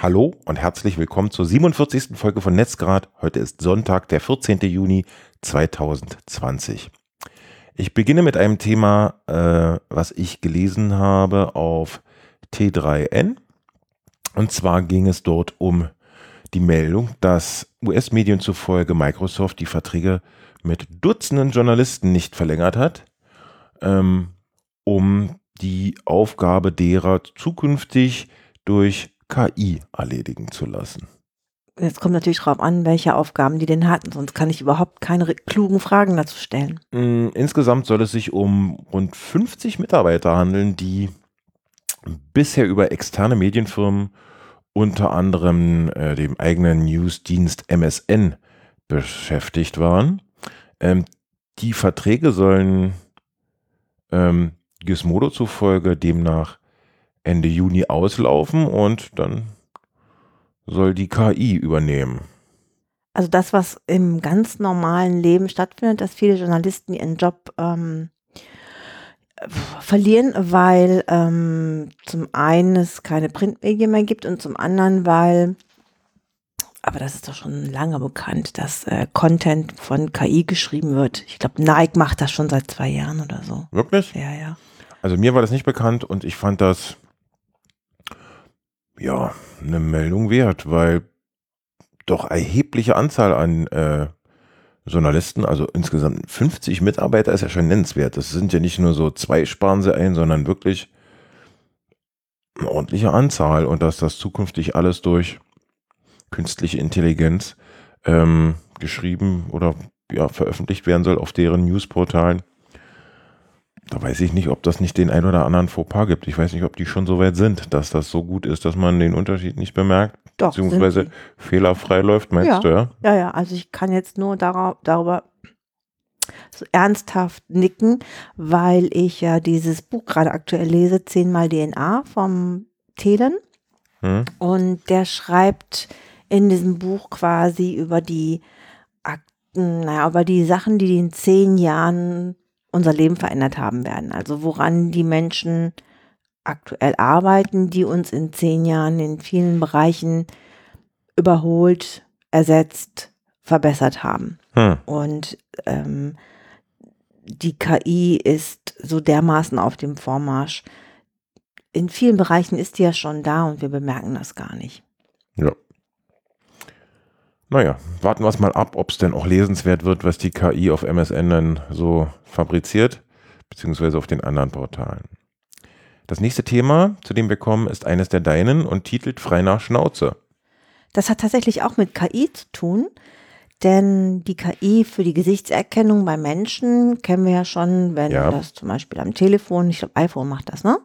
Hallo und herzlich willkommen zur 47. Folge von Netzgrad. Heute ist Sonntag, der 14. Juni 2020. Ich beginne mit einem Thema, äh, was ich gelesen habe auf T3N. Und zwar ging es dort um die Meldung, dass US-Medien zufolge Microsoft die Verträge mit Dutzenden Journalisten nicht verlängert hat, ähm, um die Aufgabe derer zukünftig durch KI erledigen zu lassen. Jetzt kommt natürlich darauf an, welche Aufgaben die denn hatten, sonst kann ich überhaupt keine klugen Fragen dazu stellen. Mm, insgesamt soll es sich um rund 50 Mitarbeiter handeln, die bisher über externe Medienfirmen, unter anderem äh, dem eigenen Newsdienst MSN, beschäftigt waren. Ähm, die Verträge sollen ähm, Gizmodo zufolge demnach Ende Juni auslaufen und dann soll die KI übernehmen. Also das, was im ganz normalen Leben stattfindet, dass viele Journalisten ihren Job ähm, verlieren, weil ähm, zum einen es keine Printmedien mehr gibt und zum anderen, weil, aber das ist doch schon lange bekannt, dass äh, Content von KI geschrieben wird. Ich glaube, Nike macht das schon seit zwei Jahren oder so. Wirklich? Ja, ja. Also mir war das nicht bekannt und ich fand das ja, eine Meldung wert, weil doch erhebliche Anzahl an äh, Journalisten, also insgesamt 50 Mitarbeiter ist ja schon nennenswert. Das sind ja nicht nur so zwei sparen sie ein, sondern wirklich eine ordentliche Anzahl und dass das zukünftig alles durch künstliche Intelligenz ähm, geschrieben oder ja, veröffentlicht werden soll auf deren Newsportalen. Da weiß ich nicht, ob das nicht den ein oder anderen Fauxpas gibt. Ich weiß nicht, ob die schon so weit sind, dass das so gut ist, dass man den Unterschied nicht bemerkt. Doch, beziehungsweise fehlerfrei läuft, meinst ja. du, ja? Ja, ja, also ich kann jetzt nur darauf, darüber so ernsthaft nicken, weil ich ja dieses Buch gerade aktuell lese, Zehnmal DNA vom Thelen. Hm. Und der schreibt in diesem Buch quasi über die Akten, naja, über die Sachen, die in zehn Jahren unser Leben verändert haben werden. Also woran die Menschen aktuell arbeiten, die uns in zehn Jahren in vielen Bereichen überholt, ersetzt, verbessert haben. Hm. Und ähm, die KI ist so dermaßen auf dem Vormarsch. In vielen Bereichen ist die ja schon da und wir bemerken das gar nicht. Ja. Naja, warten wir es mal ab, ob es denn auch lesenswert wird, was die KI auf MSN dann so fabriziert, beziehungsweise auf den anderen Portalen. Das nächste Thema, zu dem wir kommen, ist eines der deinen und titelt Frei nach Schnauze. Das hat tatsächlich auch mit KI zu tun, denn die KI für die Gesichtserkennung bei Menschen kennen wir ja schon, wenn ja. das zum Beispiel am Telefon, ich glaube iPhone macht das, ne?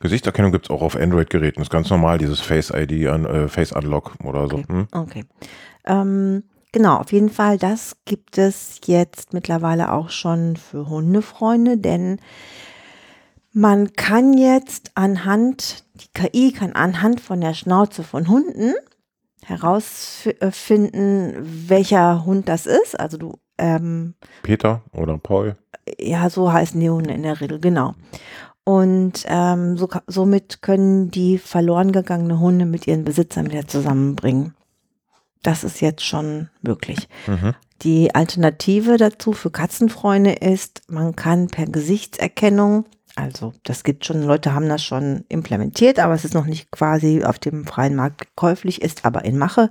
Gesichtserkennung gibt es auch auf Android-Geräten. Das ist ganz normal, dieses Face ID, äh, Face Unlock oder okay. so. Hm? Okay. Ähm, genau, auf jeden Fall, das gibt es jetzt mittlerweile auch schon für Hundefreunde, denn man kann jetzt anhand, die KI kann anhand von der Schnauze von Hunden herausfinden, welcher Hund das ist. Also du ähm, Peter oder Paul. Ja, so heißen die Hunde in der Regel, genau. Und ähm, so, somit können die verloren gegangene Hunde mit ihren Besitzern wieder zusammenbringen. Das ist jetzt schon möglich. Mhm. Die Alternative dazu für Katzenfreunde ist, man kann per Gesichtserkennung, also das gibt schon, Leute haben das schon implementiert, aber es ist noch nicht quasi auf dem freien Markt käuflich, ist aber in Mache,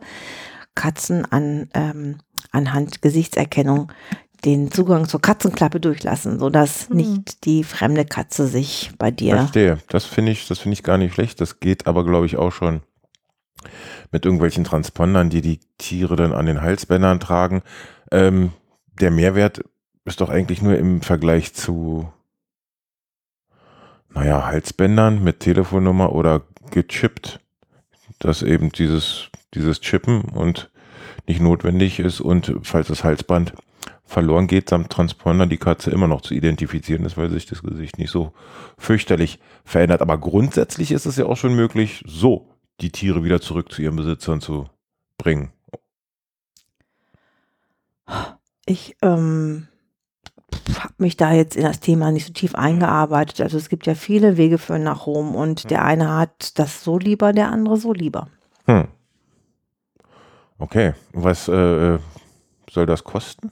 Katzen an, ähm, anhand Gesichtserkennung den Zugang zur Katzenklappe durchlassen, sodass mhm. nicht die fremde Katze sich bei dir. Verstehe. Das finde ich, das finde ich gar nicht schlecht. Das geht aber, glaube ich, auch schon mit irgendwelchen Transpondern, die die Tiere dann an den Halsbändern tragen. Ähm, der Mehrwert ist doch eigentlich nur im Vergleich zu, naja, Halsbändern mit Telefonnummer oder gechippt, dass eben dieses, dieses Chippen und nicht notwendig ist und falls das Halsband verloren geht, samt Transponder die Katze immer noch zu identifizieren ist, weil sich das Gesicht nicht so fürchterlich verändert. Aber grundsätzlich ist es ja auch schon möglich, so die Tiere wieder zurück zu ihren Besitzern zu bringen. Ich ähm, habe mich da jetzt in das Thema nicht so tief eingearbeitet. Also es gibt ja viele Wege für nach Rom und der eine hat das so lieber, der andere so lieber. Hm. Okay. Was äh, äh, soll das kosten?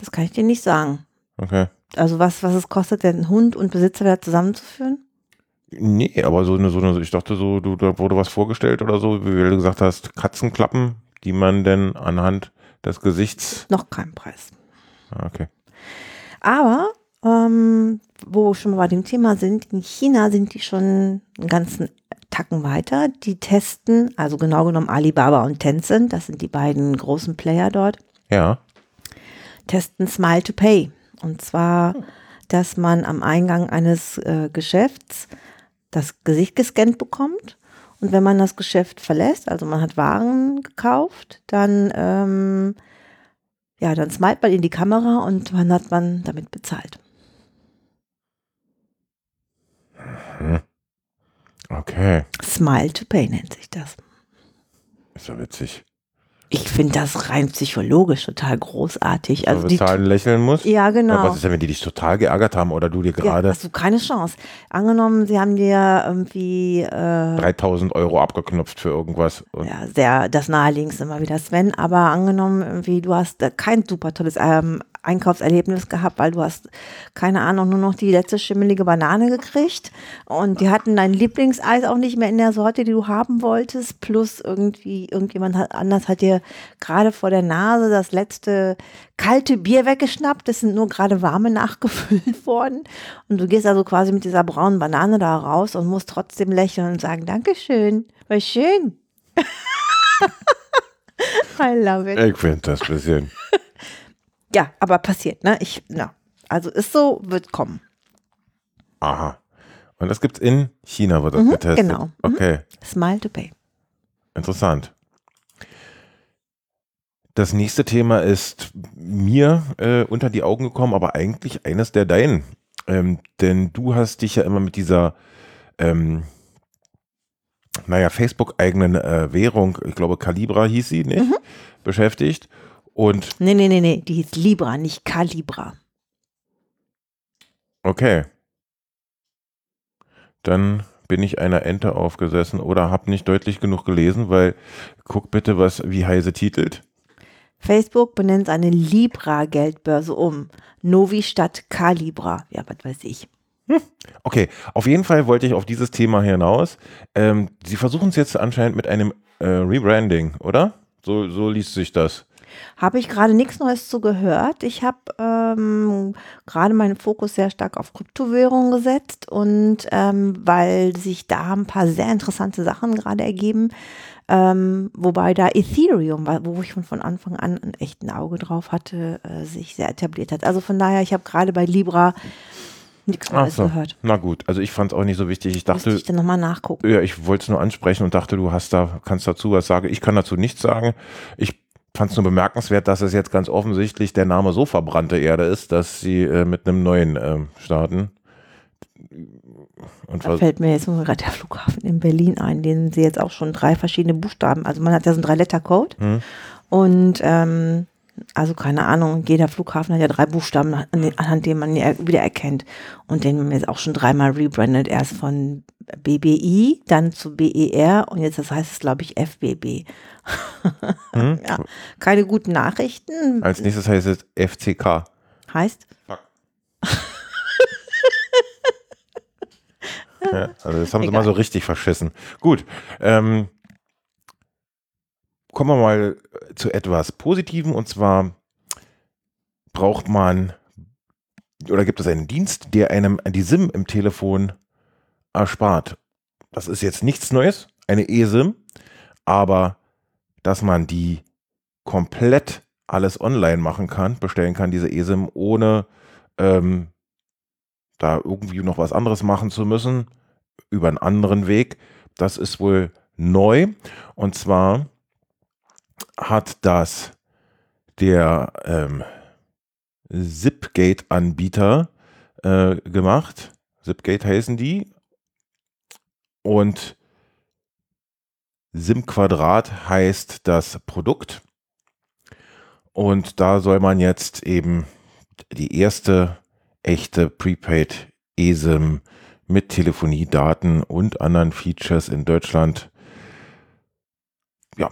Das kann ich dir nicht sagen. Okay. Also was, was es kostet, den Hund und Besitzer da zusammenzuführen? Nee, aber so eine, so eine, ich dachte so, du, da wurde was vorgestellt oder so, wie du gesagt hast, Katzenklappen, die man denn anhand des Gesichts. Noch kein Preis. Ah, Okay. Aber, ähm, wo wir schon mal bei dem Thema sind, in China sind die schon einen ganzen Tacken weiter. Die testen, also genau genommen Alibaba und Tencent, das sind die beiden großen Player dort, Ja. Testen Smile to Pay. Und zwar, dass man am Eingang eines äh, Geschäfts das Gesicht gescannt bekommt. Und wenn man das Geschäft verlässt, also man hat Waren gekauft, dann, ähm, ja, dann smilet man in die Kamera und dann hat man damit bezahlt. Okay. Smile to Pay nennt sich das. Ist ja witzig. Ich finde das rein psychologisch total großartig. Also die, bezahlen, lächeln muss. ja, Aber genau. was ist denn, wenn die dich total geärgert haben oder du dir Ja, gerade hast du keine Chance. Angenommen, sie haben dir irgendwie äh, 3000 Euro abgeknüpft für irgendwas? Ja, sehr das naheliegendste immer wieder Sven, aber angenommen, irgendwie, du hast äh, kein super tolles ähm, Einkaufserlebnis gehabt, weil du hast, keine Ahnung, nur noch die letzte schimmelige Banane gekriegt und die hatten dein Lieblingseis auch nicht mehr in der Sorte, die du haben wolltest, plus irgendwie, irgendjemand anders hat dir gerade vor der Nase das letzte kalte Bier weggeschnappt, es sind nur gerade warme nachgefüllt worden und du gehst also quasi mit dieser braunen Banane da raus und musst trotzdem lächeln und sagen, Dankeschön, war schön. I love it. ich finde das ein bisschen. Ja, aber passiert, ne? Ich, na, also ist so, wird kommen. Aha. Und das gibt's in China, wird das Mhm, getestet. genau. Mhm. Okay, Smile to pay. interessant. Das nächste Thema ist mir äh, unter die Augen gekommen, aber eigentlich eines der deinen. Ähm, denn du hast dich ja immer mit dieser, ähm, naja, Facebook-eigenen äh, Währung, ich glaube Calibra hieß sie, nicht? Mhm. Beschäftigt. Und Nee, nee, nee, nee, die hieß Libra, nicht Calibra. Okay. Dann bin ich einer Ente aufgesessen oder habe nicht deutlich genug gelesen, weil guck bitte, was wie Heise titelt. Facebook benennt seine Libra-Geldbörse um. Novi statt Calibra. Ja, was weiß ich. Okay, auf jeden Fall wollte ich auf dieses Thema hinaus. Ähm, Sie versuchen es jetzt anscheinend mit einem äh, Rebranding, oder? So, so liest sich das. Habe ich gerade nichts Neues zu gehört. Ich habe ähm, gerade meinen Fokus sehr stark auf Kryptowährungen gesetzt und ähm, weil sich da ein paar sehr interessante Sachen gerade ergeben, ähm, wobei da Ethereum, wo ich von, von Anfang an ein echten Auge drauf hatte, äh, sich sehr etabliert hat. Also von daher, ich habe gerade bei Libra nichts Neues so. gehört. Na gut, also ich fand es auch nicht so wichtig. Ich dachte, ich dann nochmal nachgucken. Ja, ich wollte es nur ansprechen und dachte, du hast da, kannst dazu was sagen. Ich kann dazu nichts sagen. Ich fand es nur bemerkenswert, dass es jetzt ganz offensichtlich der Name so verbrannte Erde ist, dass sie äh, mit einem neuen ähm, starten. Und Da fällt mir jetzt nur gerade der Flughafen in Berlin ein, den sie jetzt auch schon drei verschiedene Buchstaben, also man hat ja so einen Drei-Letter-Code Hm. und ähm, also keine Ahnung, jeder Flughafen hat ja drei Buchstaben, an- anhand denen man ihn er- wieder erkennt und den haben wir jetzt auch schon dreimal rebrandet, erst von BBI, dann zu BER und jetzt das heißt es glaube ich FBB. hm? Ja, keine guten Nachrichten, Als nächstes heißt es FCK. heißt Ja, also das haben sie Egal. mal so richtig verschissen. Gut. Ähm, kommen wir mal zu etwas Positivem und zwar braucht man oder gibt es einen Dienst, der einem die SIM im Telefon erspart. Das ist jetzt nichts Neues, eine eSIM, aber dass man die komplett alles online machen kann, bestellen kann, diese eSIM, ohne ähm, da irgendwie noch was anderes machen zu müssen, über einen anderen Weg. Das ist wohl neu. Und zwar hat das der ähm, Zipgate-Anbieter äh, gemacht. Zipgate heißen die. Und SIM Quadrat heißt das Produkt. Und da soll man jetzt eben die erste echte Prepaid eSIM mit Telefoniedaten und anderen Features in Deutschland ja,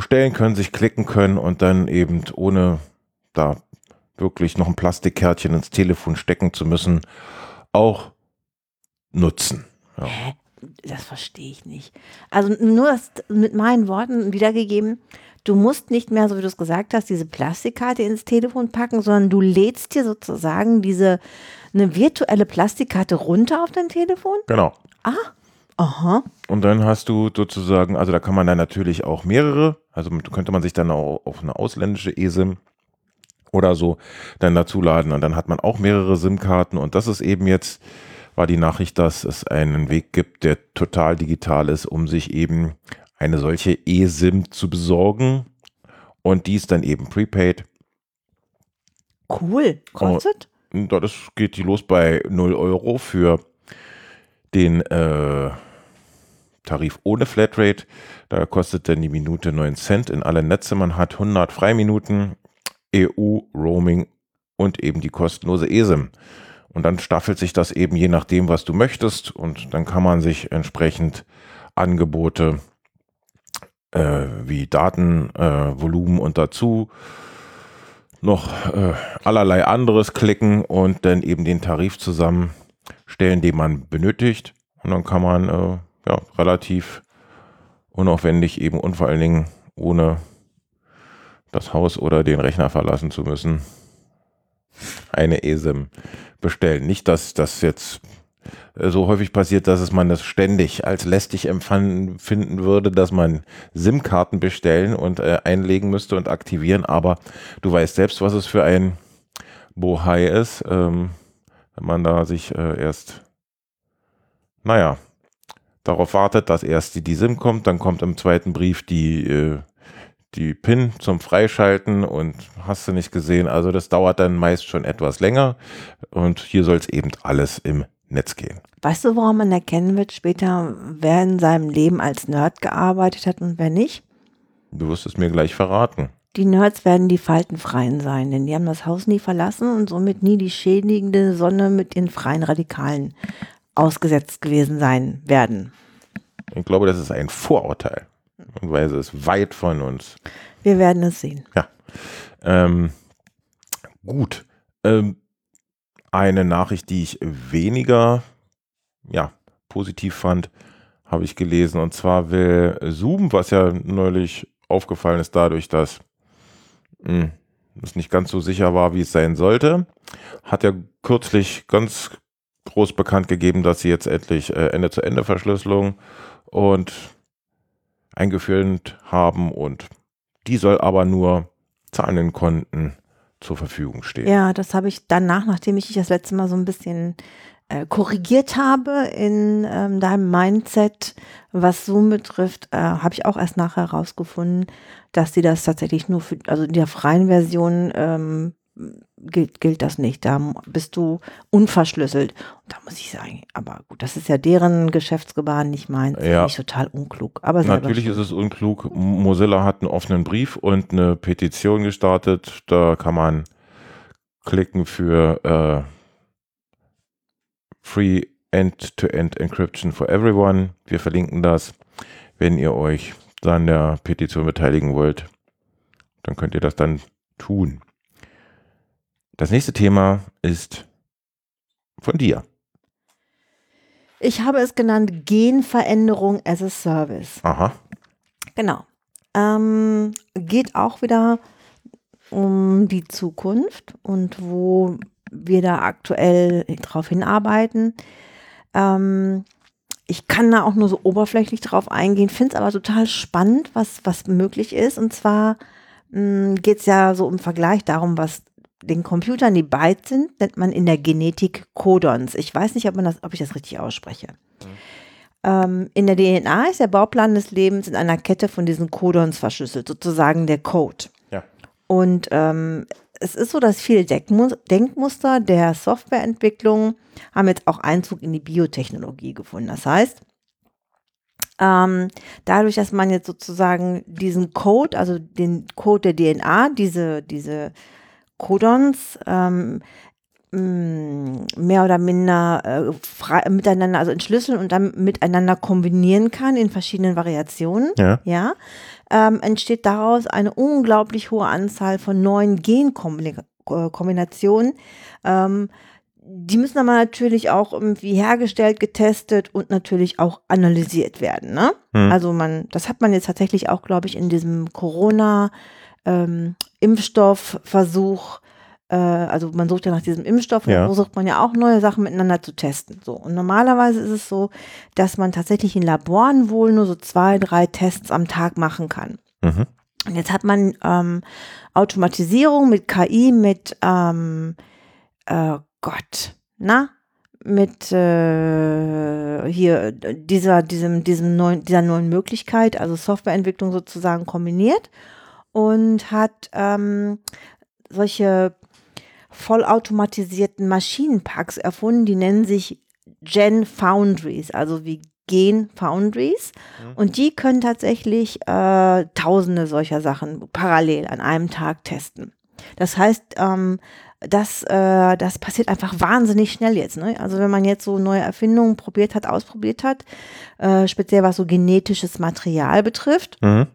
bestellen können, sich klicken können und dann eben ohne da wirklich noch ein Plastikkärtchen ins Telefon stecken zu müssen, auch nutzen. Ja. Hä? Das verstehe ich nicht. Also nur das mit meinen Worten wiedergegeben. Du musst nicht mehr, so wie du es gesagt hast, diese Plastikkarte ins Telefon packen, sondern du lädst dir sozusagen diese eine virtuelle Plastikkarte runter auf dein Telefon. Genau. Ah, aha. Und dann hast du sozusagen, also da kann man dann natürlich auch mehrere, also könnte man sich dann auch auf eine ausländische eSIM oder so dann dazu laden und dann hat man auch mehrere SIM-Karten und das ist eben jetzt war die Nachricht, dass es einen Weg gibt, der total digital ist, um sich eben eine solche eSIM zu besorgen. Und die ist dann eben prepaid. Cool. Kostet? Und das geht die los bei 0 Euro für den äh, Tarif ohne Flatrate. Da kostet dann die Minute 9 Cent in alle Netze. Man hat 100 Freiminuten, EU, Roaming und eben die kostenlose eSIM. Und dann staffelt sich das eben je nachdem, was du möchtest. Und dann kann man sich entsprechend Angebote äh, wie Datenvolumen äh, und dazu noch äh, allerlei anderes klicken und dann eben den Tarif zusammenstellen, den man benötigt. Und dann kann man äh, ja, relativ unaufwendig eben und vor allen Dingen ohne das Haus oder den Rechner verlassen zu müssen, eine ESIM bestellen. Nicht, dass das jetzt äh, so häufig passiert, dass es man das ständig als lästig empfanden finden würde, dass man SIM-Karten bestellen und äh, einlegen müsste und aktivieren. Aber du weißt selbst, was es für ein Bohai ist, ähm, wenn man da sich äh, erst, naja, darauf wartet, dass erst die, SIM kommt, dann kommt im zweiten Brief die äh, die PIN zum Freischalten und hast du nicht gesehen. Also das dauert dann meist schon etwas länger und hier soll es eben alles im Netz gehen. Weißt du, woran man erkennen wird später, wer in seinem Leben als Nerd gearbeitet hat und wer nicht? Du wirst es mir gleich verraten. Die Nerds werden die Faltenfreien sein, denn die haben das Haus nie verlassen und somit nie die schädigende Sonne mit den freien Radikalen ausgesetzt gewesen sein werden. Ich glaube, das ist ein Vorurteil. Weise ist weit von uns. Wir werden es sehen. Ja. Ähm, gut. Ähm, eine Nachricht, die ich weniger ja, positiv fand, habe ich gelesen. Und zwar will Zoom, was ja neulich aufgefallen ist dadurch, dass mh, hm, es nicht ganz so sicher war, wie es sein sollte, hat ja kürzlich ganz groß bekannt gegeben, dass sie jetzt endlich äh, Ende-zu-Ende-Verschlüsselung und eingeführt haben und die soll aber nur zahlenden Konten zur Verfügung stehen. Ja, das habe ich danach, nachdem ich dich das letzte Mal so ein bisschen äh, korrigiert habe in ähm, deinem Mindset, was Zoom betrifft, äh, habe ich auch erst nachher herausgefunden, dass sie das tatsächlich nur für, also in der freien Version ähm, gilt, gilt das nicht. Da bist du unverschlüsselt. Und da muss ich sagen, aber gut, das ist ja deren Geschäftsgebaren, nicht meins. Ja. Nicht total unklug. Aber Natürlich ist es unklug. Mozilla hat einen offenen Brief und eine Petition gestartet. Da kann man klicken für äh, Free End-to-End -End Encryption for Everyone. Wir verlinken das. Wenn ihr euch an der Petition beteiligen wollt, dann könnt ihr das dann tun. Das nächste Thema ist von dir. Ich habe es genannt Genveränderung as a Service. Aha. Genau. Ähm, geht auch wieder um die Zukunft und wo wir da aktuell drauf hinarbeiten. Ähm, ich kann da auch nur so oberflächlich drauf eingehen, finde es aber total spannend, was, was möglich ist. Und zwar hm, geht es ja so im Vergleich darum, was den Computern, die Bytes sind, nennt man in der Genetik Codons. Ich weiß nicht, ob, man das, ob ich das richtig ausspreche. Mhm. Ähm, in der DNA ist der Bauplan des Lebens in einer Kette von diesen Codons verschlüsselt, sozusagen der Code. Ja. Und ähm, es ist so, dass viele Denkmuster der Softwareentwicklung haben jetzt auch Einzug in die Biotechnologie gefunden. Das heißt, ähm, dadurch, dass man jetzt sozusagen diesen Code, also den Code der DNA, diese, diese Codons ähm, mh, mehr oder minder äh, miteinander, also entschlüsseln und dann miteinander kombinieren kann in verschiedenen Variationen, Ja. ja, ähm, entsteht daraus eine unglaublich hohe Anzahl von neuen Genkombinationen. Ähm, die müssen aber natürlich auch irgendwie hergestellt, getestet und natürlich auch analysiert werden. Ne? Hm. Also man, das hat man jetzt tatsächlich auch, glaube ich, in diesem Corona ähm, Impfstoffversuch. Äh, also man sucht ja nach diesem Impfstoff und Ja. versucht man ja auch neue Sachen miteinander zu testen. So und normalerweise ist es so, dass man tatsächlich in Laboren wohl nur so zwei, drei Tests am Tag machen kann. Mhm. Und jetzt hat man ähm, Automatisierung mit KI, mit ähm, äh, Gott, na, mit äh, hier dieser, diesem, diesem neuen, dieser neuen Möglichkeit, also Softwareentwicklung sozusagen kombiniert und hat ähm, solche vollautomatisierten Maschinenpacks erfunden, die nennen sich Gen Foundries, also wie Gen Foundries. Und die können tatsächlich äh, tausende solcher Sachen parallel an einem Tag testen. Das heißt, ähm, das, äh, das passiert einfach wahnsinnig schnell jetzt. Ne? Also wenn man jetzt so neue Erfindungen probiert hat, ausprobiert hat, äh, speziell was so genetisches Material betrifft, Mhm.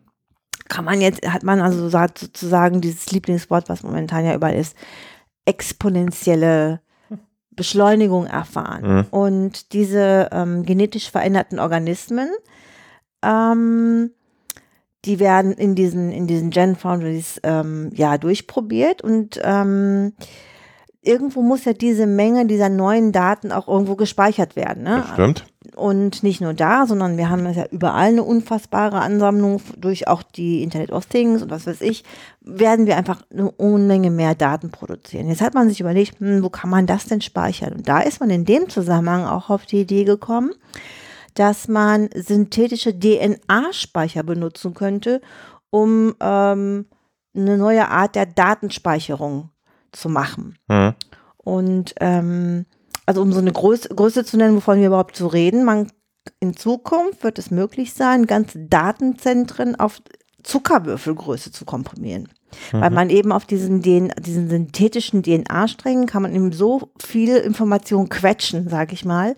Kann man jetzt, hat man also sozusagen dieses Lieblingswort, was momentan ja überall ist, exponentielle Beschleunigung erfahren. Mhm. Und diese ähm, genetisch veränderten Organismen, ähm, die werden in diesen, in diesen Gen Foundries ähm, ja durchprobiert und ähm, irgendwo muss ja diese Menge dieser neuen Daten auch irgendwo gespeichert werden. Ne? Das stimmt. Und nicht nur da, sondern wir haben ja überall eine unfassbare Ansammlung durch auch die Internet of Things und was weiß ich, werden wir einfach eine Unmenge mehr Daten produzieren. Jetzt hat man sich überlegt, hm, wo kann man das denn speichern? Und da ist man in dem Zusammenhang auch auf die Idee gekommen, dass man synthetische DNA-Speicher benutzen könnte, um ähm, eine neue Art der Datenspeicherung zu machen. Mhm. Und ähm, also um so eine Größe, Größe zu nennen, wovon wir überhaupt zu reden, man in Zukunft wird es möglich sein, ganze Datenzentren auf Zuckerwürfelgröße zu komprimieren. Weil man eben auf diesen, DN diesen synthetischen DNA-Strängen kann man eben so viel Information quetschen, sag ich mal,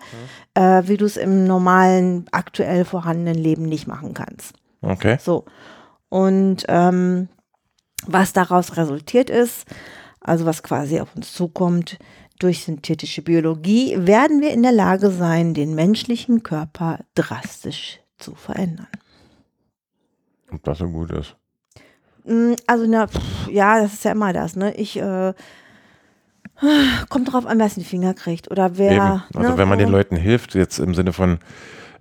äh, wie du es im normalen, aktuell vorhandenen Leben nicht machen kannst. Okay. So. Und ähm, was daraus resultiert ist, also was quasi auf uns zukommt, durch synthetische Biologie werden wir in der Lage sein, den menschlichen Körper drastisch zu verändern. Ob das so gut ist. Mm, Also, na, pff, ja, das ist ja immer das, ne? Ich, äh, kommt drauf an, wer es in die Finger kriegt oder wer. Eben. Also ne, wenn man den Leuten hilft, jetzt im Sinne von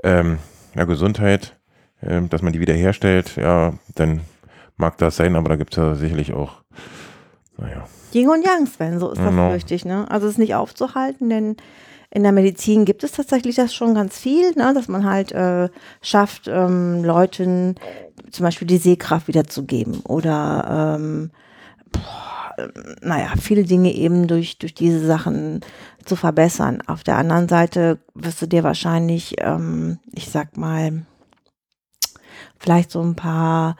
ähm, ja, Gesundheit, ähm, dass man die wiederherstellt, ja, dann mag das sein, aber da gibt es ja sicherlich auch, naja, Yin und Yang, Sven, so ist das Genau. richtig, ne? Also es ist nicht aufzuhalten, denn in der Medizin gibt es tatsächlich das schon ganz viel, ne? dass man halt äh, schafft, ähm, Leuten zum Beispiel die Sehkraft wiederzugeben oder ähm, boah, ähm, naja, viele Dinge eben durch, durch diese Sachen zu verbessern. Auf der anderen Seite wirst du dir wahrscheinlich, ähm, ich sag mal, vielleicht so ein paar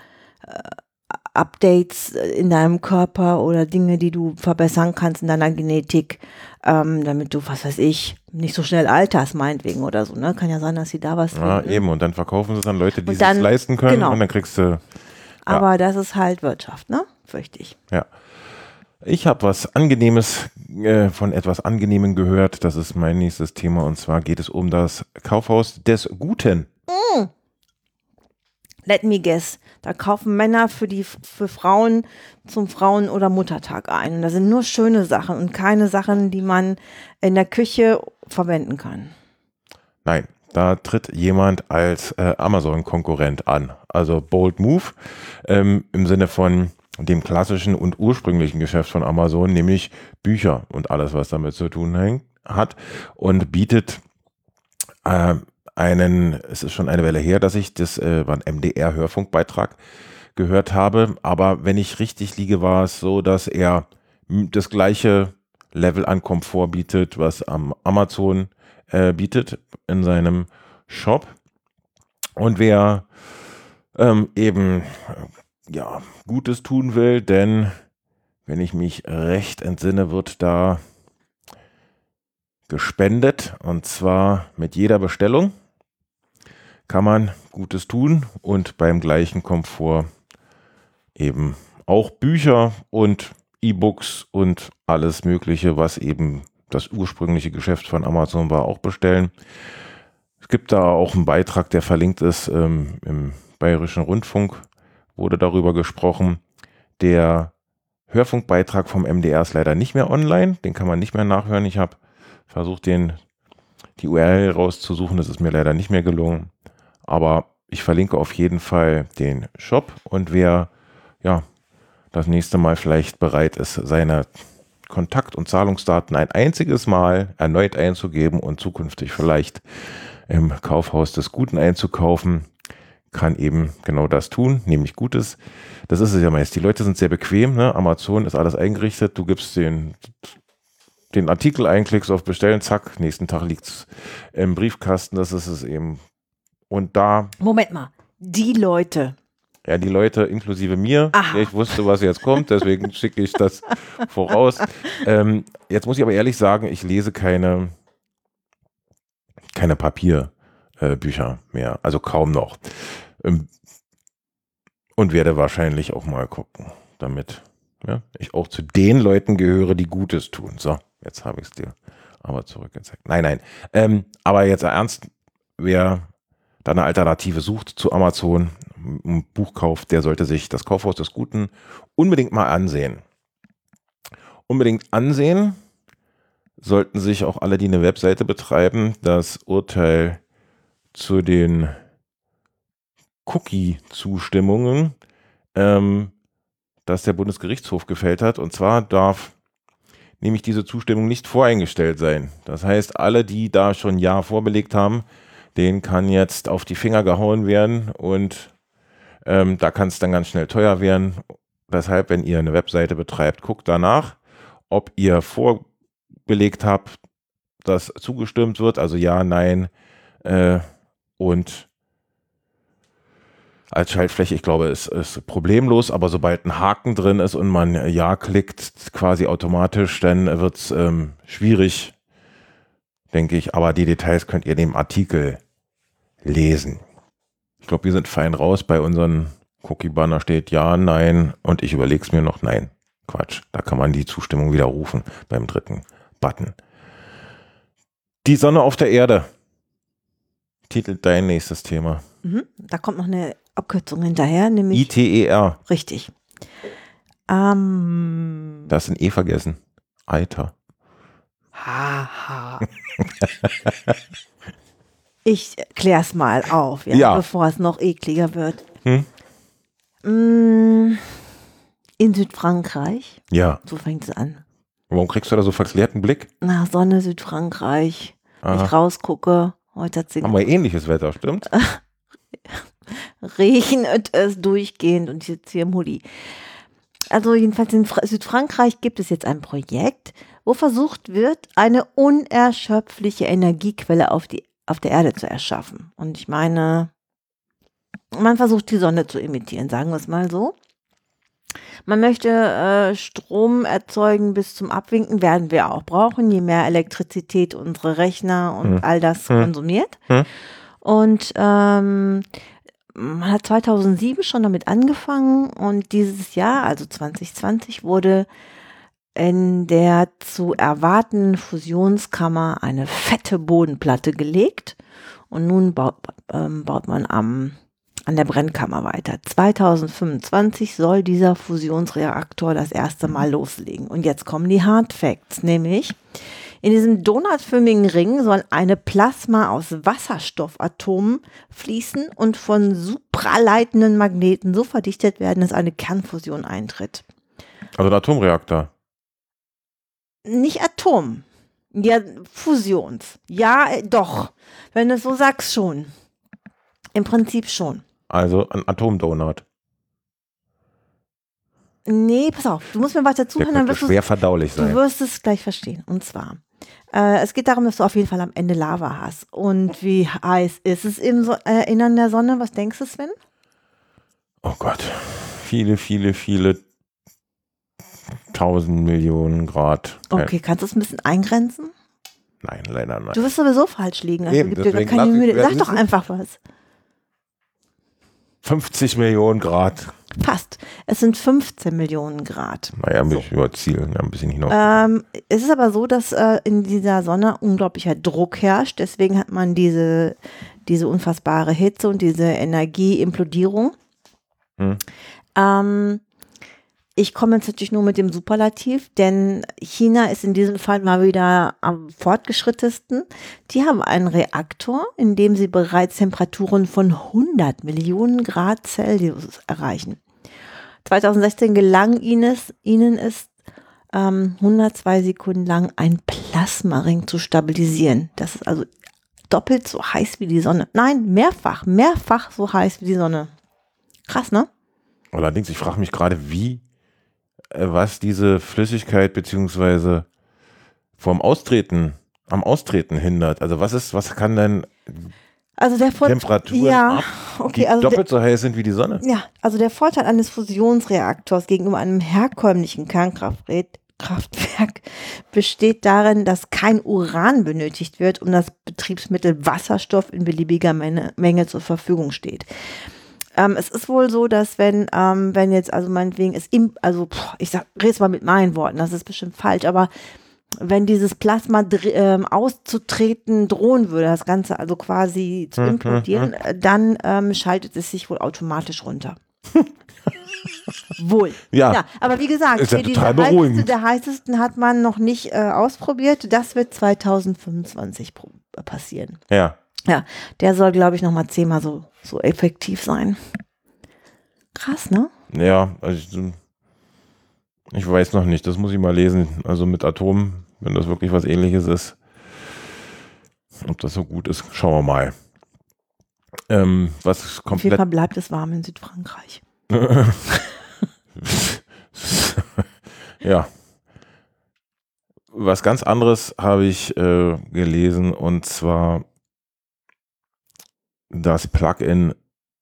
Updates in deinem Körper oder Dinge, die du verbessern kannst in deiner Genetik, ähm, damit du, was weiß ich, nicht so schnell alterst, meinetwegen oder so. Ne? Kann ja sein, dass sie da was ja, finden. eben. Und dann verkaufen sie es an Leute, die es leisten können genau. und dann kriegst du, Aber das ist halt Wirtschaft, ne? Fürchte ich. ja. Ich habe was Angenehmes äh, von etwas Angenehmem gehört. Das ist mein nächstes Thema und zwar geht es um das Kaufhaus des Guten. Let me guess. Da kaufen Männer für die für Frauen zum Frauen- oder Muttertag ein. Und da sind nur schöne Sachen und keine Sachen, die man in der Küche verwenden kann. Nein, da tritt jemand als äh, Amazon-Konkurrent an. Also Bold Move ähm, im Sinne von dem klassischen und ursprünglichen Geschäft von Amazon, nämlich Bücher und alles, was damit zu tun hat und bietet äh, einen, es ist schon eine Weile her, dass ich das äh, war ein MDR-Hörfunkbeitrag gehört habe, aber wenn ich richtig liege, war es so, dass er das gleiche Level an Komfort bietet, was am Amazon äh, bietet in seinem Shop. Und wer ähm, eben äh, ja, Gutes tun will, denn wenn ich mich recht entsinne, wird da gespendet. Und zwar mit jeder Bestellung kann man Gutes tun und beim gleichen Komfort eben auch Bücher und E-Books und alles Mögliche, was eben das ursprüngliche Geschäft von Amazon war, auch bestellen. Es gibt da auch einen Beitrag, der verlinkt ist ähm, im Bayerischen Rundfunk, wurde darüber gesprochen. Der Hörfunkbeitrag vom MDR ist leider nicht mehr online, den kann man nicht mehr nachhören. Ich habe versucht, den, die URL rauszusuchen, das ist mir leider nicht mehr gelungen. Aber ich verlinke auf jeden Fall den Shop und wer ja das nächste Mal vielleicht bereit ist, seine Kontakt- und Zahlungsdaten ein einziges Mal erneut einzugeben und zukünftig vielleicht im Kaufhaus des Guten einzukaufen, kann eben genau das tun, nämlich Gutes. Das ist es ja meist. Die Leute sind sehr bequem. Ne? Amazon ist alles eingerichtet. Du gibst den, den Artikel ein, klickst auf Bestellen, zack, nächsten Tag liegt es im Briefkasten. Das ist es eben. Und da. Moment mal. Die Leute, Ja, die Leute inklusive mir. Aha. Ich wusste, was jetzt kommt, deswegen schicke ich das voraus. Ähm, jetzt muss ich aber ehrlich sagen, ich lese keine, keine Papierbücher äh, mehr. Also kaum noch. Ähm, und werde wahrscheinlich auch mal gucken, damit ja, ich auch zu den Leuten gehöre, die Gutes tun. So, jetzt habe ich es dir aber zurückgezeigt. Nein, nein. Ähm, aber jetzt ernst, wer da eine Alternative sucht zu Amazon, ein Buch kauft, der sollte sich das Kaufhaus des Guten unbedingt mal ansehen. Unbedingt ansehen sollten sich auch alle, die eine Webseite betreiben, das Urteil zu den Cookie-Zustimmungen, ähm, das der Bundesgerichtshof gefällt hat. Und zwar darf nämlich diese Zustimmung nicht voreingestellt sein. Das heißt, alle, die da schon Ja vorbelegt haben, denen kann jetzt auf die Finger gehauen werden und ähm, da kann es dann ganz schnell teuer werden. Deshalb, wenn ihr eine Webseite betreibt, guckt danach, ob ihr vorgelegt habt, dass zugestimmt wird, also ja, nein äh, und als Schaltfläche, ich glaube, es ist problemlos, aber sobald ein Haken drin ist und man Ja klickt, quasi automatisch, dann wird es ähm, schwierig, denke ich. Aber die Details könnt ihr dem Artikel lesen. Ich glaube, wir sind fein raus. Bei unseren Cookie-Banner steht Ja, Nein und ich überlege es mir noch Nein. Quatsch, da kann man die Zustimmung widerrufen beim dritten Button. Die Sonne auf der Erde. Titelt dein nächstes Thema. mhm. da kommt noch eine Abkürzung hinterher, nämlich ITER. richtig. Ähm, Das sind eh vergessen. Alter. haha. ich klär's mal auf, ja, Ja. bevor es noch ekliger wird. Hm? Mm, In Südfrankreich, Ja. so fängt es an. Warum kriegst du da so verklärten Blick? Na, Sonne, Südfrankreich. Wenn Aha. ich rausgucke, heute hat sie Haben wir ähnliches Wetter, stimmt? regnet es durchgehend und ich sitze hier im Hoodie. Also jedenfalls in Fra Südfrankreich gibt es jetzt ein Projekt, wo versucht wird, eine unerschöpfliche Energiequelle auf, die, auf der Erde zu erschaffen. Und ich meine, man versucht die Sonne zu imitieren, sagen wir es mal so. Man möchte äh, Strom erzeugen bis zum Abwinken, werden wir auch brauchen, je mehr Elektrizität unsere Rechner und Hm. all das Hm. konsumiert. Hm. Und ähm, man hat 2007 schon damit angefangen und dieses Jahr, also 2020, wurde in der zu erwartenden Fusionskammer eine fette Bodenplatte gelegt und nun baut, ähm, baut man am, an der Brennkammer weiter. 2025 soll dieser Fusionsreaktor das erste Mal loslegen. Und jetzt kommen die Hard Facts, nämlich in diesem donutförmigen Ring soll eine Plasma aus Wasserstoffatomen fließen und von supraleitenden Magneten so verdichtet werden, dass eine Kernfusion eintritt. Also ein Atomreaktor. Nicht Atom. Ja, Fusions. Ja, äh, doch. Wenn du es so sagst, schon. Im Prinzip schon. Also ein Atomdonut. Nee, pass auf, du musst mir weiter zuhören, dann wirst du schwer verdaulich Du sein. wirst es gleich verstehen. Und zwar, äh, es geht darum, dass du auf jeden Fall am Ende Lava hast. Und wie heiß ist es im so äh, Innern der Sonne? Was denkst du, Sven? Oh Gott. Viele, viele, viele 1000 Millionen Grad. Okay, kannst du es ein bisschen eingrenzen? Nein, leider nein. Du wirst sowieso falsch liegen. Also Eben, gib dir keine Mühe. Sag doch einfach was. 50 Millionen Grad. Passt. Es sind 15 Millionen Grad. Naja, ein bisschen über Ziel, ja, ein bisschen hinaus. Ähm, es ist aber so, dass äh, in dieser Sonne unglaublicher Druck herrscht. Deswegen hat man diese, diese unfassbare Hitze und diese Energieimplodierung. Hm. Ähm, ich komme jetzt natürlich nur mit dem Superlativ, denn China ist in diesem Fall mal wieder am fortgeschrittesten. Die haben einen Reaktor, in dem sie bereits Temperaturen von 100 Millionen Grad Celsius erreichen. 2016 gelang ihnen es, ihnen es ähm, 102 Sekunden lang einen Plasmaring zu stabilisieren. Das ist also doppelt so heiß wie die Sonne. Nein, mehrfach, mehrfach so heiß wie die Sonne. Krass, ne? Allerdings, ich frage mich gerade, wie, was diese Flüssigkeit beziehungsweise vom Austreten, am Austreten hindert. Also was ist, was kann denn Also der Vorteil. Temperaturen Ja, ab, okay, die also der, doppelt so heiß sind wie die Sonne? ja, also der Vorteil eines Fusionsreaktors gegenüber einem herkömmlichen Kernkraftwerk Kraftwerk besteht darin, dass kein Uran benötigt wird, um das Betriebsmittel Wasserstoff in beliebiger Menge, Menge zur Verfügung steht. Ähm, es ist wohl so, dass wenn, ähm, wenn jetzt, also meinetwegen es im, also pff, ich sag, rede mal mit meinen Worten, das ist bestimmt falsch, aber wenn dieses Plasma ähm, auszutreten drohen würde, das Ganze also quasi zu Mhm, implodieren, äh, dann ähm, schaltet es sich wohl automatisch runter. wohl. Ja. Ja, aber wie gesagt, Ist ja diese heißeste der heißesten hat man noch nicht äh, ausprobiert. Das wird 2025 pro- äh, passieren. Ja. Ja, der soll, glaube ich, noch mal zehnmal so, so effektiv sein. Krass, ne? Ja, also ich, weiß noch nicht, das muss ich mal lesen. Also mit Atomen, wenn das wirklich was ähnliches ist. Ob das so gut ist, schauen wir mal. Ähm, was Auf jeden komplett Fall bleibt es warm in Südfrankreich. ja. Was ganz anderes habe ich äh, gelesen und zwar das Plugin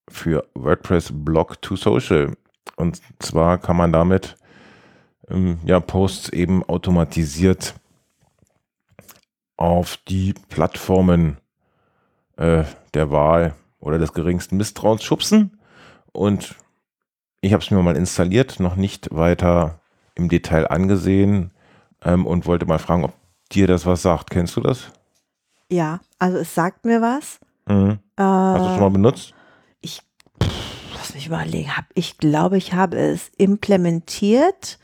für WordPress Blog to Social. Und zwar kann man damit ähm, ja, Posts eben automatisiert auf die Plattformen äh, der Wahl oder des geringsten Misstrauens schubsen. Und ich habe es mir mal installiert, noch nicht weiter im Detail angesehen ähm, und wollte mal fragen, ob dir das was sagt. Kennst du das? Ja, also es sagt mir was. Mhm. Äh, Hast du schon mal benutzt? lass mich überlegen. Hab, ich glaube, ich habe es implementiert.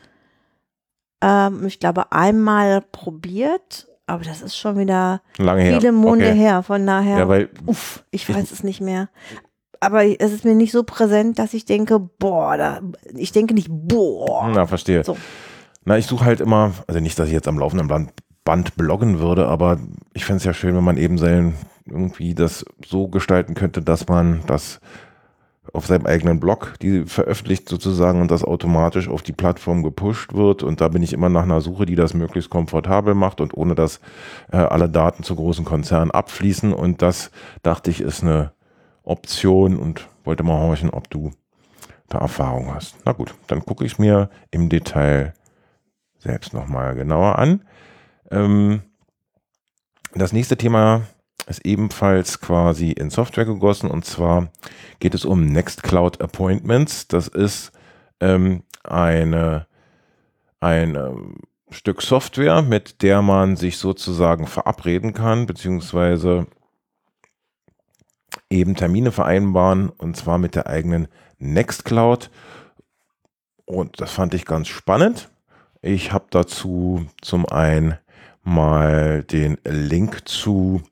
Ähm, ich glaube, einmal probiert, aber das ist schon wieder Lange her. viele Monde okay. her. Von daher, Ja, weil uff, ich weiß es nicht mehr. Aber es ist mir nicht so präsent, dass ich denke, boah, da, ich denke nicht, boah. Na, verstehe. So. Na, ich suche halt immer, also nicht, dass ich jetzt am laufenden Band, Band bloggen würde, aber ich fände es ja schön, wenn man eben sein, irgendwie das so gestalten könnte, dass man das auf seinem eigenen Blog, die veröffentlicht sozusagen und das automatisch auf die Plattform gepusht wird. Und da bin ich immer nach einer Suche, die das möglichst komfortabel macht und ohne dass äh, alle Daten zu großen Konzernen abfließen. Und das dachte ich, ist eine Option und wollte mal horchen, ob du da Erfahrung hast. Na gut, dann gucke ich mir im Detail selbst nochmal genauer an. Ähm, das nächste Thema ist ebenfalls quasi in Software gegossen und zwar geht es um Nextcloud Appointments. Das ist ähm, eine, ein ähm, Stück Software, mit der man sich sozusagen verabreden kann, beziehungsweise eben Termine vereinbaren und zwar mit der eigenen Nextcloud. Und das fand ich ganz spannend. Ich habe dazu zum einen mal den Link zu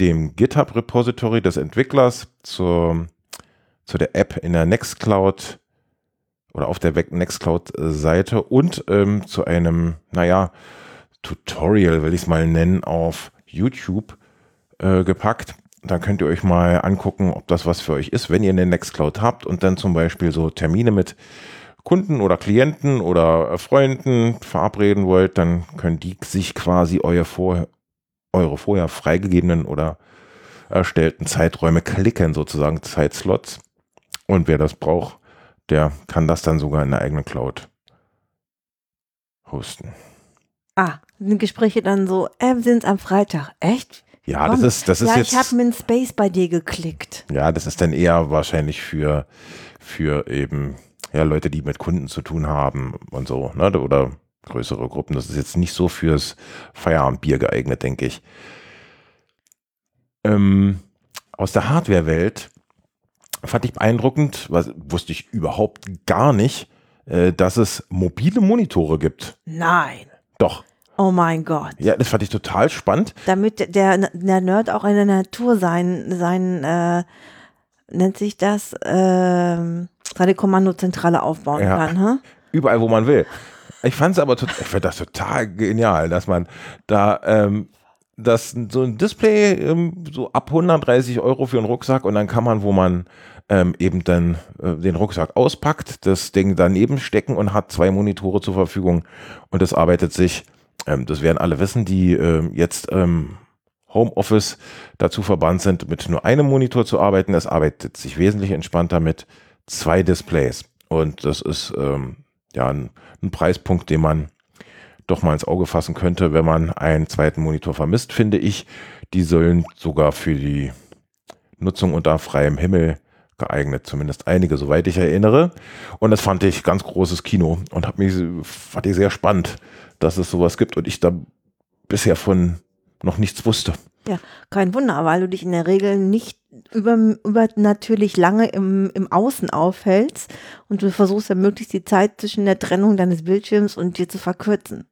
dem GitHub-Repository des Entwicklers zur, zu der App in der Nextcloud oder auf der Nextcloud-Seite und ähm, zu einem, naja, Tutorial, will ich es mal nennen, auf YouTube äh, gepackt. Da könnt ihr euch mal angucken, ob das was für euch ist, wenn ihr eine Nextcloud habt und dann zum Beispiel so Termine mit Kunden oder Klienten oder äh, Freunden verabreden wollt, dann können die sich quasi euer vor, eure vorher freigegebenen oder erstellten Zeiträume klicken, sozusagen Zeitslots. Und wer das braucht, der kann das dann sogar in der eigenen Cloud hosten. Ah, sind Gespräche dann so, äh, wir sind am Freitag. Echt? Ja, Komm. das ist, das ist ja, jetzt. ich habe mit Space bei dir geklickt. Ja, das ist dann eher wahrscheinlich für, für eben ja, Leute, die mit Kunden zu tun haben und so, ne? Oder größere Gruppen. Das ist jetzt nicht so fürs Feierabendbier geeignet, denke ich. Ähm, aus der Hardware-Welt fand ich beeindruckend, was wusste ich überhaupt gar nicht, äh, dass es mobile Monitore gibt. Nein. Doch. Oh mein Gott. Ja, das fand ich total spannend. Damit der, der Nerd auch in der Natur sein, sein äh, nennt sich das, ähm, seine Kommandozentrale aufbauen Ja. kann. Hä? Überall, wo man will. Ich fand es aber total, ich fand das total genial, dass man da ähm, das so ein Display ähm, so ab 130 Euro für einen Rucksack und dann kann man, wo man ähm, eben dann äh, den Rucksack auspackt, das Ding daneben stecken und hat zwei Monitore zur Verfügung und das arbeitet sich, ähm, das werden alle wissen, die ähm, jetzt ähm, Homeoffice dazu verbannt sind, mit nur einem Monitor zu arbeiten. Es arbeitet sich wesentlich entspannter mit zwei Displays und das ist ähm, ja ein, ein Preispunkt, den man doch mal ins Auge fassen könnte, wenn man einen zweiten Monitor vermisst, finde ich. Die sollen sogar für die Nutzung unter freiem Himmel geeignet, zumindest einige, soweit ich erinnere. Und das fand ich ganz großes Kino und hat mich, fand ich sehr spannend, dass es sowas gibt und ich da bisher von noch nichts wusste. Ja, kein Wunder, weil du dich in der Regel nicht über, über natürlich lange im, im Außen aufhältst und du versuchst ja möglichst die Zeit zwischen der Trennung deines Bildschirms und dir zu verkürzen.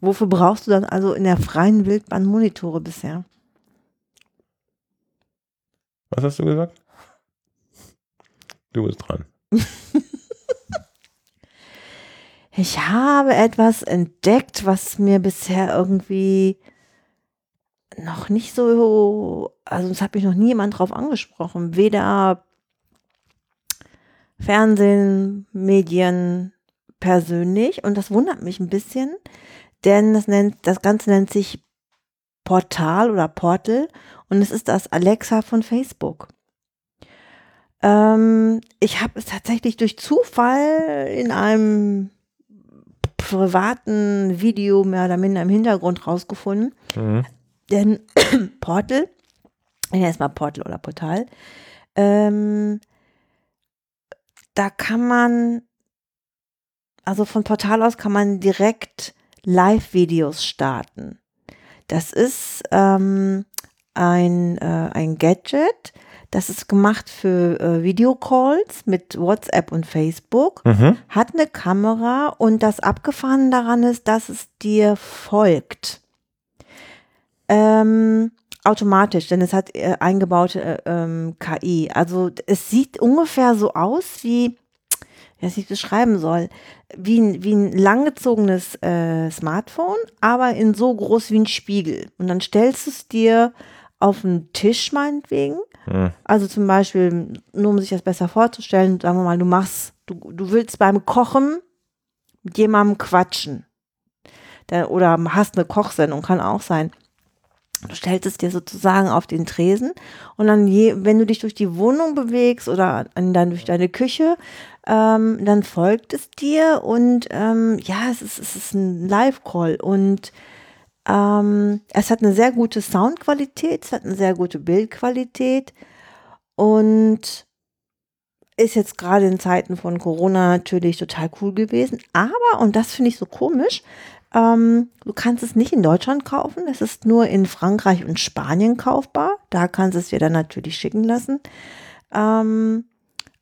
Wofür brauchst du dann also in der freien Wildbahn Monitore bisher? Was hast du gesagt? Du bist dran. Ich habe etwas entdeckt, was mir bisher irgendwie noch nicht so, also es hat mich noch nie jemand drauf angesprochen. Weder Fernsehen, Medien persönlich. Und das wundert mich ein bisschen, denn das nennt, das Ganze nennt sich Portal oder Portal und es ist das Alexa von Facebook. Ähm, ich habe es tatsächlich durch Zufall in einem privaten Video mehr oder minder im Hintergrund rausgefunden. Mhm. Denn Portal, ja, erstmal Portal oder Portal, ähm, da kann man, also von Portal aus kann man direkt Live-Videos starten. Das ist ähm, ein, äh, ein Gadget, das ist gemacht für äh, Videocalls mit WhatsApp und Facebook Mhm. hat eine Kamera und das Abgefahren daran ist, dass es dir folgt. Ähm, automatisch, denn es hat äh, eingebaute äh, ähm, KI. Also es sieht ungefähr so aus wie, wie ich es beschreiben soll, wie ein, wie ein langgezogenes äh, Smartphone, aber in so groß wie ein Spiegel. Und dann stellst du es dir auf den Tisch meinetwegen Mhm. also zum Beispiel, nur um sich das besser vorzustellen, sagen wir mal, du machst, du, du willst beim Kochen mit jemandem quatschen. Der, oder hast eine Kochsendung, kann auch sein. Du stellst es dir sozusagen auf den Tresen und dann, je, wenn du dich durch die Wohnung bewegst oder an, dann durch deine Küche, ähm, dann folgt es dir und ähm, ja, es ist, es ist ein Live-Call und ähm, es hat eine sehr gute Soundqualität, es hat eine sehr gute Bildqualität und ist jetzt gerade in Zeiten von Corona natürlich total cool gewesen. Aber, und das finde ich so komisch, ähm, du kannst es nicht in Deutschland kaufen. Es ist nur in Frankreich und Spanien kaufbar. Da kannst du es dir dann natürlich schicken lassen. Ähm,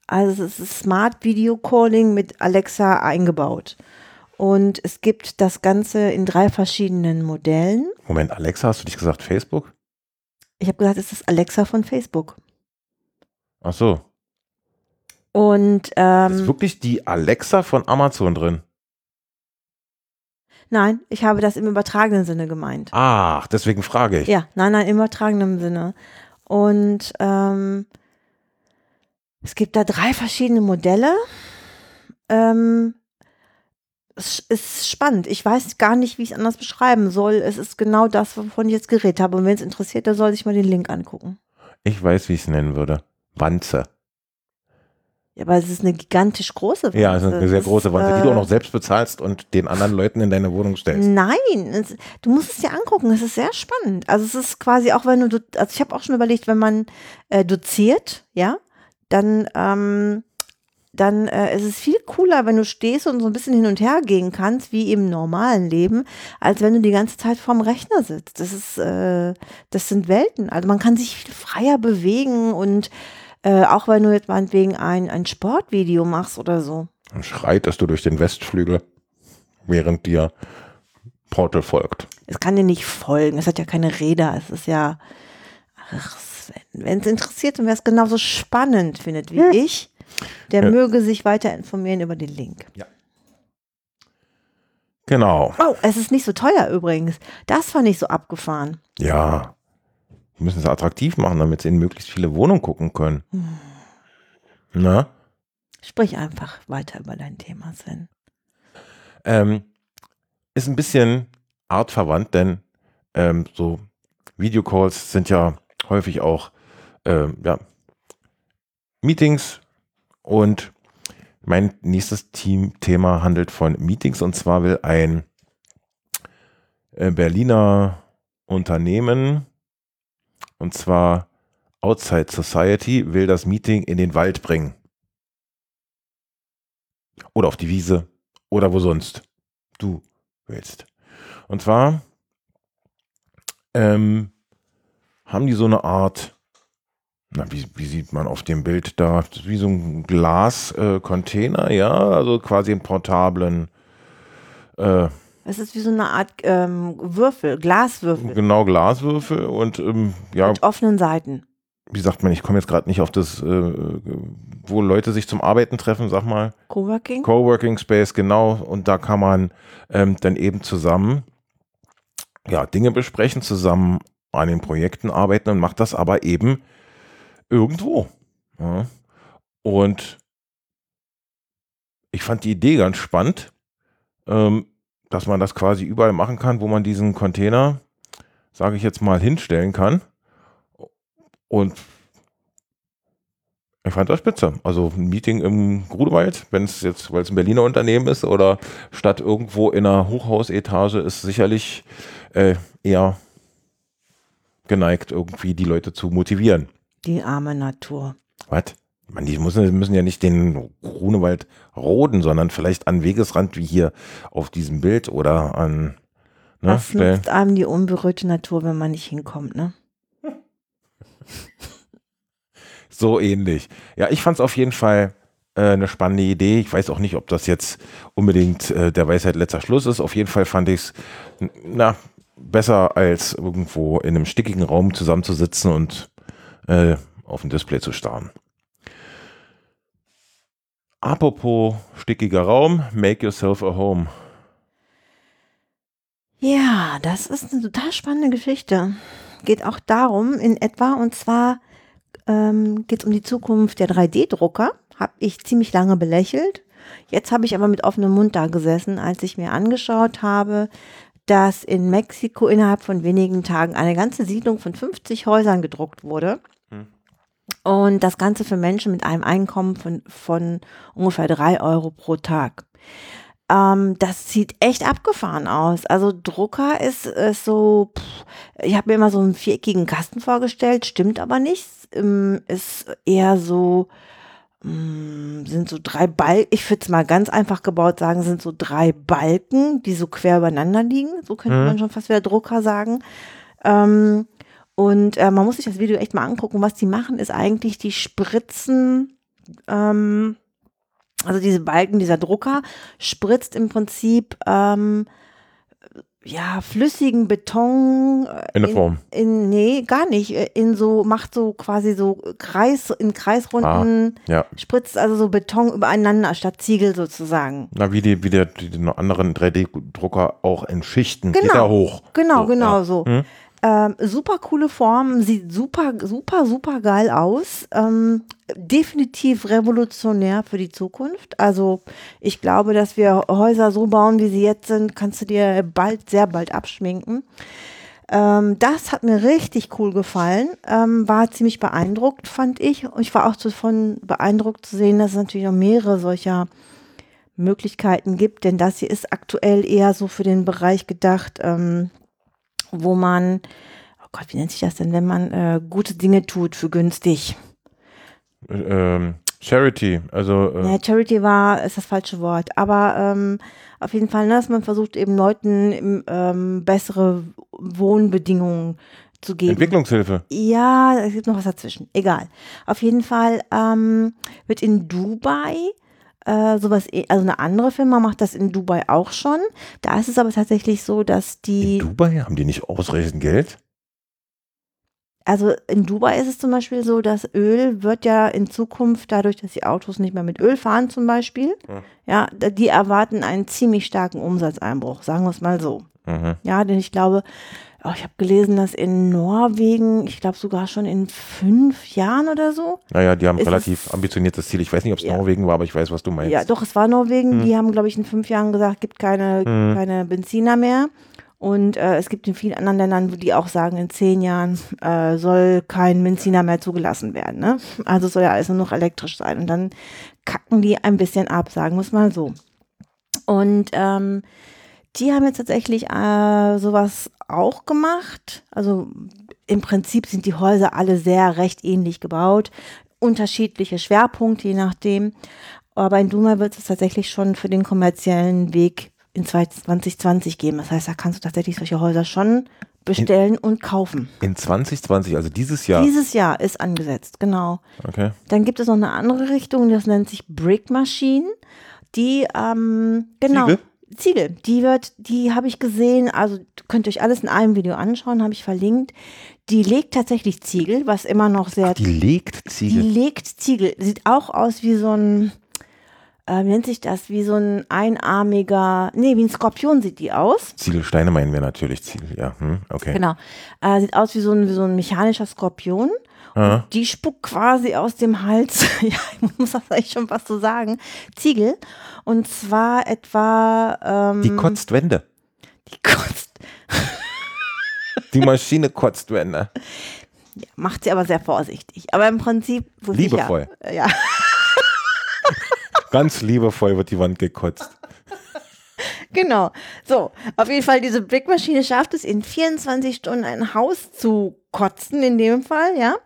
also es ist Smart Video Calling mit Alexa eingebaut. Und es gibt das Ganze in drei verschiedenen Modellen. Moment, Alexa, hast du nicht gesagt Facebook? Ich habe gesagt, es ist Alexa von Facebook. Ach so. Und Ist ähm, wirklich die Alexa von Amazon drin? nein, ich habe das im übertragenen Sinne gemeint. Ach, deswegen frage ich. Ja, nein, nein, im übertragenen Sinne. Und ähm, es gibt da drei verschiedene Modelle. Ähm, es ist spannend. Ich weiß gar nicht, wie ich es anders beschreiben soll. Es ist genau das, wovon ich jetzt geredet habe. Und wenn es interessiert, der soll sich mal den Link angucken. Ich weiß, wie ich es nennen würde. Wanze. Ja, aber es ist eine gigantisch große Wanze. Ja, es ist eine sehr große Wanze, die du äh, auch noch selbst bezahlst und den anderen Leuten in deine Wohnung stellst. Nein, es, du musst es dir angucken, es ist sehr spannend. Also es ist quasi auch, wenn du, also ich habe auch schon überlegt, wenn man äh, doziert, ja, dann, ähm, dann äh, ist es viel cooler, wenn du stehst und so ein bisschen hin und her gehen kannst, wie im normalen Leben, als wenn du die ganze Zeit vorm Rechner sitzt. Das ist, äh, das sind Welten. Also man kann sich viel freier bewegen und äh, auch wenn du jetzt meinetwegen ein, ein Sportvideo machst oder so. Dann schreitest du durch den Westflügel, während dir Portal folgt. Es kann dir nicht folgen. Es hat ja keine Räder. Es ist ja. Ach, wenn es interessiert und wer es genauso spannend findet wie ich, der Ja. möge sich weiter informieren über den Link. Genau. Oh, es ist nicht so teuer übrigens. Das fand ich so abgefahren. Ja. Wir müssen es attraktiv machen, damit sie in möglichst viele Wohnungen gucken können. Na? Sprich einfach weiter über dein Thema, Sven. Ähm, ist ein bisschen artverwandt, denn ähm, so Videocalls sind ja häufig auch ähm, ja, Meetings und mein nächstes Team-Thema handelt von Meetings und zwar will ein äh, Berliner Unternehmen und zwar Outside Society will das Meeting in den Wald bringen. Oder auf die Wiese oder wo sonst du willst. Und zwar ähm, haben die so eine Art, na, wie, wie sieht man auf dem Bild da, wie so ein Glas-Container, ja, also quasi einen portablen, äh, Es ist wie so eine Art ähm, Würfel, Glaswürfel genau Glaswürfel und ähm, ja, mit offenen Seiten. wie sagt man, ich komme jetzt gerade nicht auf das, äh, wo Leute sich zum Arbeiten treffen, sag mal. Coworking? Coworking Space, genau. Und da kann man ähm, dann eben zusammen ja, Dinge besprechen, zusammen an den Projekten arbeiten und macht das aber eben irgendwo. Ja. Und ich fand die Idee ganz spannend, ähm, dass man das quasi überall machen kann, wo man diesen Container, sage ich jetzt mal, hinstellen kann. Und ich fand das spitze. Also ein Meeting im Grudewald, wenn es jetzt, weil es ein Berliner Unternehmen ist oder statt irgendwo in einer Hochhausetage, ist sicherlich äh, eher geneigt, irgendwie die Leute zu motivieren. Die arme Natur. Was? Man, die müssen, müssen ja nicht den Grunewald roden, sondern vielleicht an Wegesrand wie hier auf diesem Bild oder an ne, Stellen. nutzt einem die unberührte Natur, wenn man nicht hinkommt, ne? So ähnlich. Ja, ich fand es auf jeden Fall äh, eine spannende Idee. Ich weiß auch nicht, ob das jetzt unbedingt äh, der Weisheit letzter Schluss ist. Auf jeden Fall fand ich es, na, besser als irgendwo in einem stickigen Raum zusammenzusitzen und äh, auf ein Display zu starren. Apropos stickiger Raum, make yourself a home. Ja, das ist eine total spannende Geschichte. Geht auch darum, in etwa, und zwar ähm, geht es um die Zukunft der 3D-Drucker. Habe ich ziemlich lange belächelt. Jetzt habe ich aber mit offenem Mund da gesessen, als ich mir angeschaut habe, dass in Mexiko innerhalb von wenigen Tagen eine ganze Siedlung von 50 Häusern gedruckt wurde. Und das Ganze für Menschen mit einem Einkommen von, von ungefähr drei Euro pro Tag. Ähm, das sieht echt abgefahren aus. Also Drucker ist, ist so, pff, ich habe mir immer so einen viereckigen Kasten vorgestellt, stimmt aber nicht. Ähm, ist eher so, mh, sind so drei Balken, ich würde es mal ganz einfach gebaut sagen, sind so drei Balken, die so quer übereinander liegen. So könnte Mhm. man schon fast wieder Drucker sagen. Ähm, und äh, man muss sich das Video echt mal angucken. Was die machen, ist eigentlich, die spritzen, ähm, also diese Balken, dieser Drucker spritzt im Prinzip ähm, ja flüssigen Beton äh, In der Form. in nee gar nicht äh, in so macht so quasi so Kreis in Kreisrunden Ja. spritzt also so Beton übereinander statt Ziegel sozusagen Na, wie die, wie der, die, die anderen 3D-Drucker auch in Schichten. Geht Genau. er hoch. genau So, genau ja. so Hm? Ähm, super coole Form, sieht super, super, super geil aus. Ähm, definitiv revolutionär für die Zukunft. Also ich glaube, dass wir Häuser so bauen, wie sie jetzt sind, kannst du dir bald, sehr bald abschminken. Ähm, das hat mir richtig cool gefallen, ähm, war ziemlich beeindruckt, fand ich. Und ich war auch davon beeindruckt zu sehen, dass es natürlich noch mehrere solcher Möglichkeiten gibt, denn das hier ist aktuell eher so für den Bereich gedacht, ähm, wo man, oh Gott, wie nennt sich das denn, wenn man äh, gute Dinge tut für günstig? Ähm, Charity, also. Äh, Ja, Charity war, ist das falsche Wort, aber ähm, auf jeden Fall, ne, dass man versucht eben Leuten im, ähm, bessere Wohnbedingungen zu geben. Entwicklungshilfe. Ja, es gibt noch was dazwischen. Egal. Auf jeden Fall ähm, wird in Dubai äh, sowas, eh- also eine andere Firma macht das in Dubai auch schon. Da ist es aber tatsächlich so, dass In die, Dubai haben die nicht ausreichend Geld? also in Dubai ist es zum Beispiel so, dass Öl wird ja in Zukunft, dadurch, dass die Autos nicht mehr mit Öl fahren zum Beispiel, Ja. ja, die erwarten einen ziemlich starken Umsatzeinbruch, sagen wir es mal so. Mhm. Ja, denn ich glaube, oh, ich habe gelesen, dass in Norwegen, ich glaube sogar schon in fünf Jahren oder so, Naja, die haben relativ es- ambitioniertes Ziel. Ich weiß nicht, ob es Ja. Norwegen war, aber ich weiß, was du meinst. Ja, doch, es war Norwegen. Hm. Die haben, glaube ich, in fünf Jahren gesagt, gibt keine, Hm. keine Benziner mehr. Und äh, es gibt in vielen anderen Ländern, wo die auch sagen, in zehn Jahren äh, soll kein Benziner mehr zugelassen werden. Ne? Also soll ja alles nur noch elektrisch sein. Und dann kacken die ein bisschen ab, sagen wir es mal so. Und ähm, die haben jetzt tatsächlich äh, sowas auch gemacht. Also im Prinzip sind die Häuser alle sehr recht ähnlich gebaut. Unterschiedliche Schwerpunkte, je nachdem. Aber in Duma wird es tatsächlich schon für den kommerziellen Weg in 2020 geben. Das heißt, da kannst du tatsächlich solche Häuser schon bestellen und kaufen. In 2020, also dieses Jahr. Dieses Jahr ist angesetzt, genau. okay. Dann gibt es noch eine andere Richtung, das nennt sich Brick Machine. Die, ähm, genau. Ziegel? Ziegel. Die wird, die habe ich gesehen, also könnt ihr euch alles in einem Video anschauen, habe ich verlinkt. Die legt tatsächlich Ziegel, was immer noch sehr, Die legt die Ziegel. legt Ziegel. Sieht auch aus wie so ein, äh, wie nennt sich das, wie so ein einarmiger, nee, wie ein Skorpion sieht die aus. Ziegelsteine meinen wir natürlich Ziegel, ja. Hm, okay. Genau. Äh, sieht aus wie so ein, wie so ein mechanischer Skorpion. Ah, Die spuckt quasi aus dem Hals, ja, ich muss das eigentlich schon was zu sagen, Ziegel. Und zwar etwa. Ähm, die kotzt Wände. Die kotzt. Die Maschine kotzt Wände. Macht sie aber sehr vorsichtig. Aber im Prinzip. Liebevoll. Ja, Ganz liebevoll wird die Wand gekotzt. Genau. So, auf jeden Fall, diese Brickmaschine schafft es in 24 Stunden ein Haus zu kotzen, in dem Fall, ja.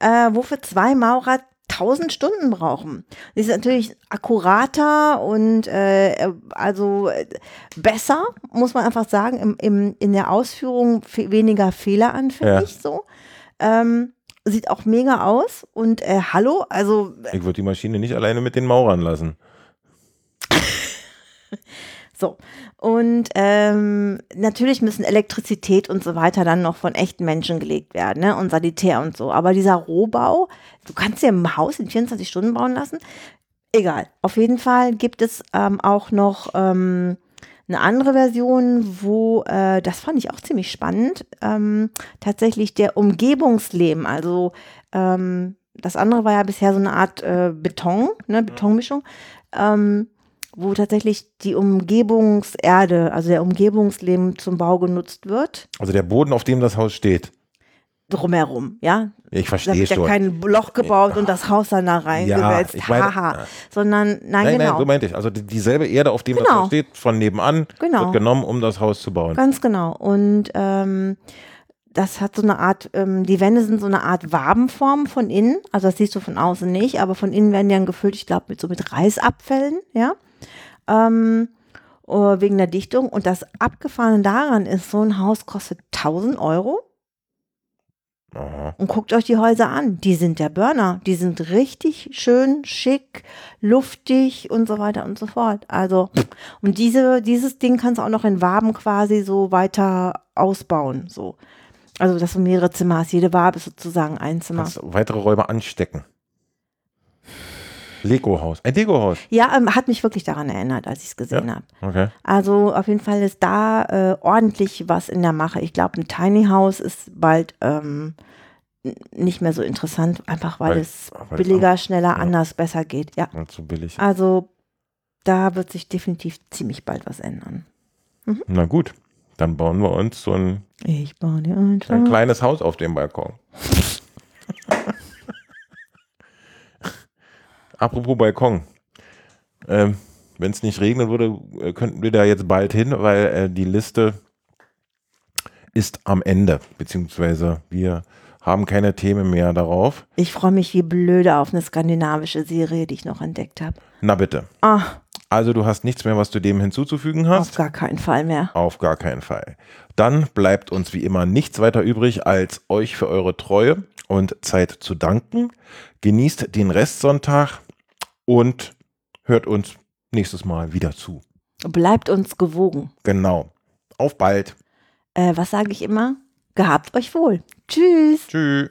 Äh, wofür zwei Maurer 1000 Stunden brauchen. Die ist natürlich akkurater und äh, also äh, besser, muss man einfach sagen, im, im, in der Ausführung weniger fehleranfällig so. Ähm, sieht auch mega aus und äh, hallo, also Ich würde die Maschine nicht alleine mit den Maurern lassen. So. Und ähm, natürlich müssen Elektrizität und so weiter dann noch von echten Menschen gelegt werden, ne? Und Sanitär und so. Aber dieser Rohbau, du kannst dir ein Haus in 24 Stunden bauen lassen. Egal. Auf jeden Fall gibt es ähm, auch noch ähm, eine andere Version, wo, äh, das fand ich auch ziemlich spannend, ähm, tatsächlich der Umgebungsleben, also ähm, das andere war ja bisher so eine Art äh, Beton, ne, Betonmischung, ähm, wo tatsächlich die Umgebungserde, also der Umgebungsleben zum Bau genutzt wird, Also der Boden, auf dem das Haus steht. drumherum, ja. Ich Da verstehe wird ja schon. kein Loch gebaut und das Haus dann da reingewälzt, ich meine- haha, sondern, nein, Nein, genau. nein, so meinte ich. Also die, dieselbe Erde, auf dem das Genau. Haus steht, von nebenan, Genau. wird genommen, um das Haus zu bauen. Ganz genau. Und ähm, das hat so eine Art, ähm, die Wände sind so eine Art Wabenform von innen. Also das siehst du von außen nicht, aber von innen werden die dann gefüllt, ich glaube, mit so mit Reisabfällen, ja. Ähm, äh, wegen der Dichtung. Und das Abgefahrene daran ist, so ein Haus kostet 1000 Euro. Aha. Und guckt euch die Häuser an. Die sind der Burner. Die sind richtig schön, schick, luftig und so weiter und so fort. Also, und diese, dieses Ding kannst du auch noch in Waben quasi so weiter ausbauen. So. Also, dass du mehrere Zimmer hast. Jede Wabe ist sozusagen ein Zimmer. Kannst weitere Räume anstecken. Lego-Haus. Ein Lego-Haus. Ja, ähm, hat mich wirklich daran erinnert, als ich es gesehen Ja. habe. Okay. Also auf jeden Fall ist da äh, ordentlich was in der Mache. Ich glaube, ein Tiny House ist bald ähm, nicht mehr so interessant, einfach weil, Weil- es weil billiger, schneller, ja. anders, besser geht. Ja, so billig. also da wird sich definitiv ziemlich bald was ändern. Na gut. Dann bauen wir uns so ein, ein kleines Haus auf dem Balkon. Apropos Balkon. Ähm, Wenn es nicht regnen würde, äh, könnten wir da jetzt bald hin, weil äh, die Liste ist am Ende, beziehungsweise wir haben keine Themen mehr darauf. Ich freue mich wie blöde auf eine skandinavische Serie, die ich noch entdeckt habe. Na bitte. Ah, Also du hast nichts mehr, was du dem hinzuzufügen hast? auf gar keinen Fall mehr. Auf gar keinen Fall. Dann bleibt uns wie immer nichts weiter übrig, als euch für eure Treue und Zeit zu danken. Genießt den Restsonntag und hört uns nächstes Mal wieder zu. Bleibt uns gewogen. Genau. Auf bald. Äh, was sage ich immer? Gehabt euch wohl. Tschüss. Tschüss.